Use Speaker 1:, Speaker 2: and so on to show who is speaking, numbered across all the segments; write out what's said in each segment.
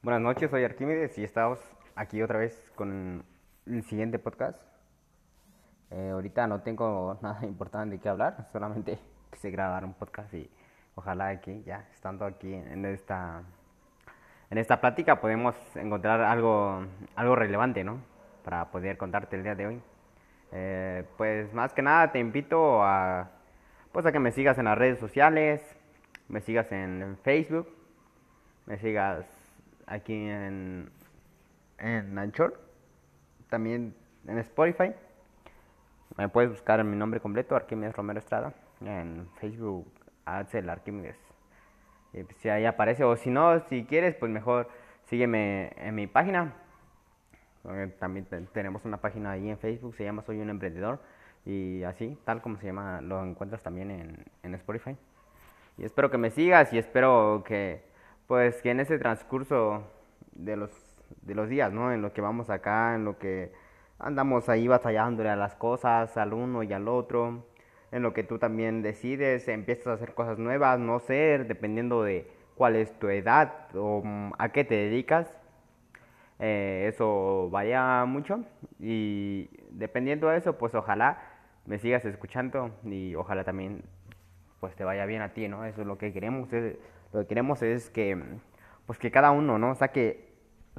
Speaker 1: Buenas noches, soy Arquímedes y estamos aquí otra vez con el siguiente podcast. Eh, ahorita no tengo nada importante que hablar, solamente quise grabar un podcast y ojalá aquí, ya estando aquí en esta, en esta plática, podemos encontrar algo, algo relevante, ¿no? Para poder contarte el día de hoy. Eh, pues más que nada te invito a, pues que me sigas en las redes sociales, me sigas en Facebook, me sigas aquí en, en Anchor, también en Spotify. Me puedes buscar en mi nombre completo, Arquímedes Romero Estrada, en Facebook, Axel Arquímedes. Pues, si ahí aparece, o si no, si quieres, pues mejor sígueme en mi página. Eh, también tenemos una página ahí en Facebook, se llama Soy un Emprendedor. Y así, tal como se llama, lo encuentras también en, en Spotify. Y espero que me sigas y espero que pues que en ese transcurso de los, de los días, ¿no? En lo que vamos acá, en lo que andamos ahí batallándole a las cosas, al uno y al otro, en lo que tú también decides, empiezas a hacer cosas nuevas, no sé, dependiendo de cuál es tu edad o mm, a qué te dedicas. Eh, eso vaya mucho y dependiendo de eso, pues ojalá me sigas escuchando y ojalá también pues te vaya bien a ti, ¿no? Eso es lo que queremos. Lo que queremos es que, pues que cada uno, ¿no? Saque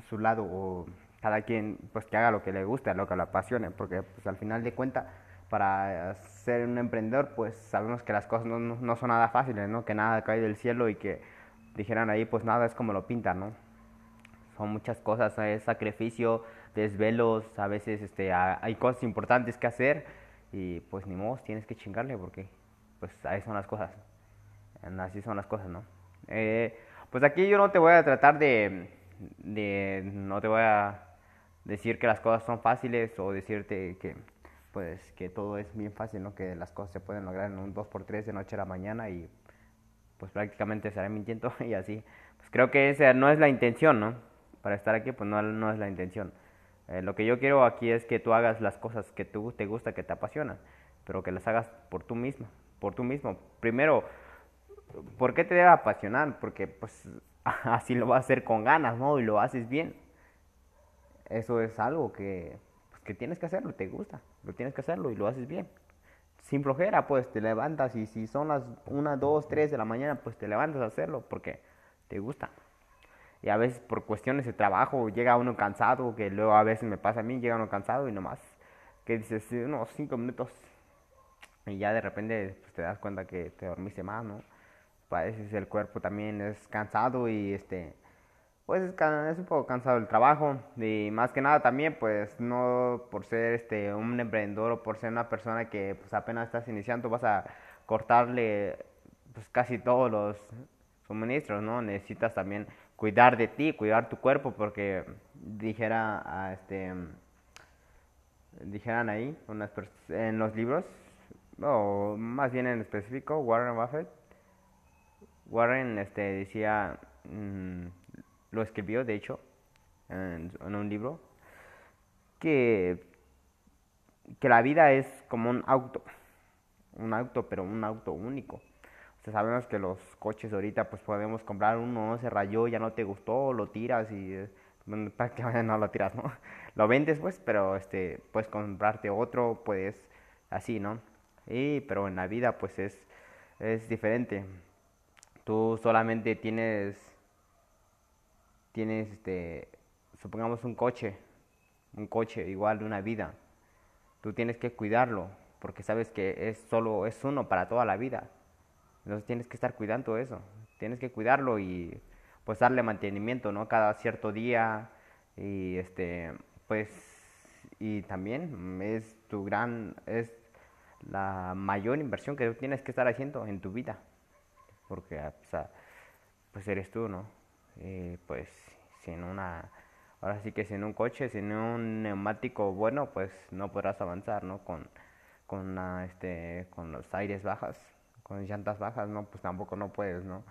Speaker 1: su lado o cada quien, pues que haga lo que le guste, lo que le apasione, porque pues al final de cuentas, para ser un emprendedor, pues sabemos que las cosas no, no, son nada fáciles, ¿no? Que nada cae del cielo y que dijeran ahí, pues nada es como lo pintan, ¿no? Son muchas cosas, es sacrificio, desvelos, a veces este, hay cosas importantes que hacer y pues ni modo, tienes que chingarle porque pues ahí son las cosas, así son las cosas, ¿no? Eh, pues aquí yo no te voy a tratar de, no te voy a decir que las cosas son fáciles o decirte que, pues, que todo es bien fácil, ¿no? Que las cosas se pueden lograr en un 2x3 de noche a la mañana y pues prácticamente estaré mintiendo y así. Pues creo que esa no es la intención, ¿no? Para estar aquí, pues no, no es la intención. Eh, lo que yo quiero aquí es que tú hagas las cosas que tú te gusta, que te apasionan, pero que las hagas por tú mismo, por tú mismo. Primero, ¿Por qué te debe apasionar? Porque pues así lo vas a hacer con ganas, ¿no? Y lo haces bien. Eso es algo que, pues, que tienes que hacerlo, te gusta, lo tienes que hacerlo y lo haces bien. Sin flojera, pues te levantas y si son las 1, 2, 3 de la mañana, pues te levantas a hacerlo porque te gusta. Y a veces por cuestiones de trabajo llega uno cansado, que luego a veces me pasa a mí, llega uno cansado y nomás que dices unos 5 minutos y ya de repente pues, te das cuenta que te dormiste más, ¿no? A veces el cuerpo también es cansado y este pues es, un poco cansado el trabajo. Y más que nada también pues no por ser este un emprendedor o por ser una persona que pues apenas estás iniciando vas a cortarle pues casi todos los suministros no necesitas también cuidar de ti cuidar tu cuerpo porque dijera a este dijeran ahí unas en los libros o más bien en específico Warren Buffett Warren este, decía, mm, lo escribió de hecho en, un libro, que, que la vida es como un auto, un auto, pero un auto único. O sea, sabemos que los coches ahorita pues podemos comprar uno, se rayó, ya no te gustó, lo tiras y prácticamente no lo tiras, ¿no? Lo vendes pues, pero este puedes comprarte otro, puedes así, ¿no? Y pero en la vida pues es es diferente tú solamente tienes, tienes, este, supongamos un coche, un coche igual de una vida, tú tienes que cuidarlo, porque sabes que es solo, es uno para toda la vida. Entonces tienes que estar cuidando eso, tienes que cuidarlo y pues darle mantenimiento, ¿no? Cada cierto día y este, pues, y también es tu gran, es la mayor inversión que tú tienes que estar haciendo en tu vida porque ah, pues eres tú, ¿no? pues sin una, ahora sí que sin un coche, sin un neumático bueno, pues no podrás avanzar, ¿no? Con, con, este, con los aires bajas, con llantas bajas, ¿no? Pues tampoco no puedes, ¿no?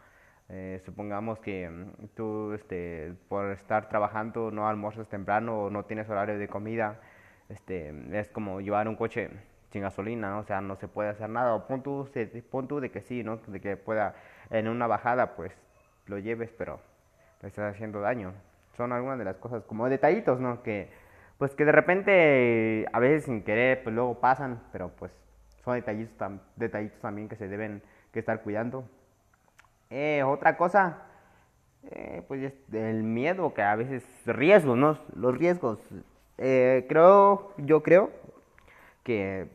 Speaker 1: Eh, supongamos que mm, tú, este, por estar trabajando, no almuerzas temprano o no tienes horario de comida, este, es como llevar un coche sin gasolina, o sea, no se puede hacer nada. O pon tú, de que sí, ¿no? De que pueda en una bajada, pues lo lleves, pero le estás haciendo daño. son algunas de las cosas, como detallitos, ¿no? Que, pues que de repente, a veces sin querer, pues luego pasan, pero pues son detallitos, detallitos también que se deben que estar cuidando. Eh, otra cosa, eh, pues el miedo, que a veces riesgos, ¿no? Los riesgos. Eh, creo, yo creo que,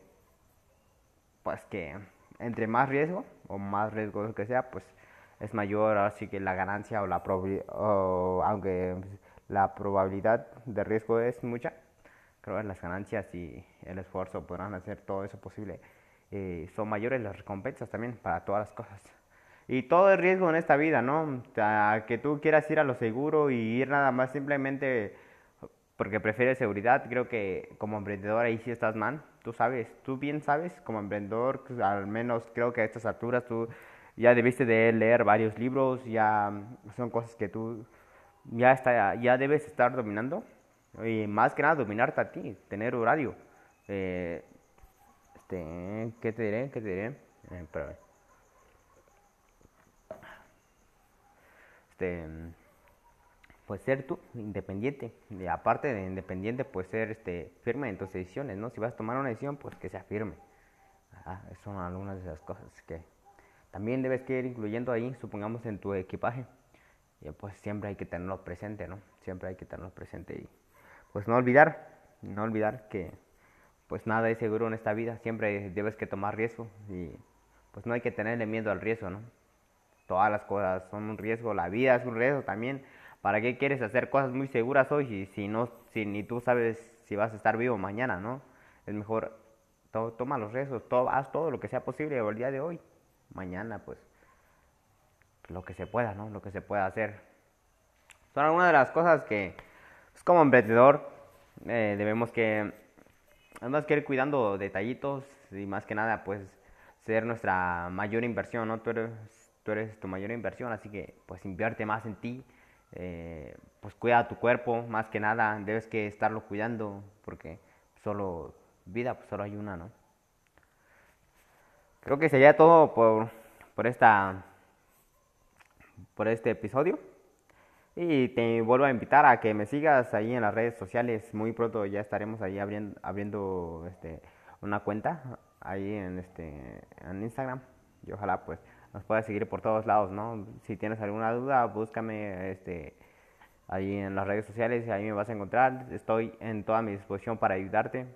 Speaker 1: pues que entre más riesgo o más riesgo que sea, pues es mayor así que la ganancia o la probabilidad, aunque la probabilidad de riesgo es mucha, creo que las ganancias y el esfuerzo podrán hacer todo eso posible. Eh, son mayores las recompensas también para todas las cosas. Y todo es riesgo en esta vida, ¿no? que tú quieras ir a lo seguro y ir nada más simplemente porque prefieres seguridad, creo que como emprendedor ahí sí estás mal. Tú sabes, tú bien sabes, como emprendedor, pues, al menos creo que a estas alturas tú ya debiste de leer varios libros, ya son cosas que tú ya, está, ya debes estar dominando. Y más que nada dominarte a ti, tener horario. Eh, este, ¿Qué te diré? ¿Qué te diré? Eh, este, pues ser tú independiente. Y aparte de independiente, pues ser este, firme en tus decisiones, ¿no? Si vas a tomar una decisión, pues que sea firme. Son algunas de las cosas que también debes que ir incluyendo ahí, supongamos en tu equipaje. Y pues siempre hay que tenerlo presente, ¿no? Siempre hay que tenerlo presente y pues no olvidar, no olvidar que pues nada es seguro en esta vida, siempre debes que tomar riesgo y pues no hay que tenerle miedo al riesgo, ¿no? Todas las cosas son un riesgo, la vida es un riesgo también. ¿Para qué quieres hacer cosas muy seguras hoy si, si no si ni tú sabes si vas a estar vivo mañana, ¿no? Es mejor toma los riesgos, todo, haz todo lo que sea posible el día de hoy. Mañana pues lo que se pueda, ¿no? Lo que se pueda hacer. Son algunas de las cosas que pues, como emprendedor eh, debemos que además que ir cuidando detallitos y más que nada pues ser nuestra mayor inversión, ¿no? Tú eres, tú eres tu mayor inversión, así que pues invierte más en ti, eh, pues cuida tu cuerpo, más que nada debes que estarlo cuidando porque solo vida, pues solo hay una, ¿no? Creo que sería todo por, por esta por este episodio. Y te vuelvo a invitar a que me sigas ahí en las redes sociales. Muy pronto ya estaremos ahí abriendo, abriendo este, una cuenta ahí en, este, en Instagram. Y ojalá pues nos puedas seguir por todos lados, ¿no? Si tienes alguna duda, búscame este, ahí en las redes sociales ahí me vas a encontrar. Estoy en toda mi disposición para ayudarte.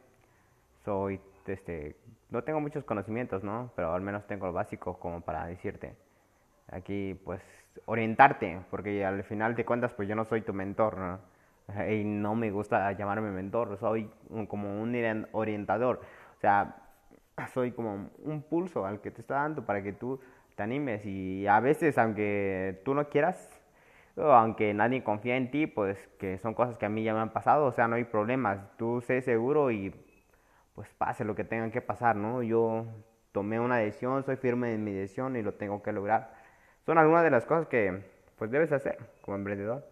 Speaker 1: Soy, este, no tengo muchos conocimientos, ¿no? Pero al menos tengo lo básico como para decirte aquí pues orientarte, porque al final de cuentas pues yo no soy tu mentor, ¿no? Y no me gusta llamarme mentor, soy como un orientador, o sea, soy como un pulso al que te está dando para que tú te animes y a veces aunque tú no quieras, o aunque nadie confía en ti, pues que son cosas que a mí ya me han pasado, o sea, no hay problemas, tú sé seguro y pues pase lo que tenga que pasar, ¿no? Yo tomé una decisión, soy firme en mi decisión y lo tengo que lograr son algunas de las cosas que pues debes hacer como emprendedor.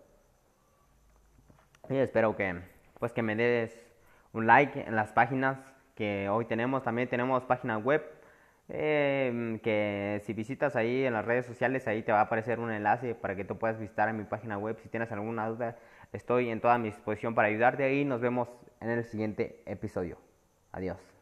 Speaker 1: Y espero que pues que me des un like en las páginas que hoy tenemos. También tenemos página web em, que si visitas ahí en las redes sociales ahí te va a aparecer un enlace para que tú puedas visitar en mi página web. Si tienes alguna duda estoy en toda mi disposición para ayudarte y nos vemos en el siguiente episodio. Adiós.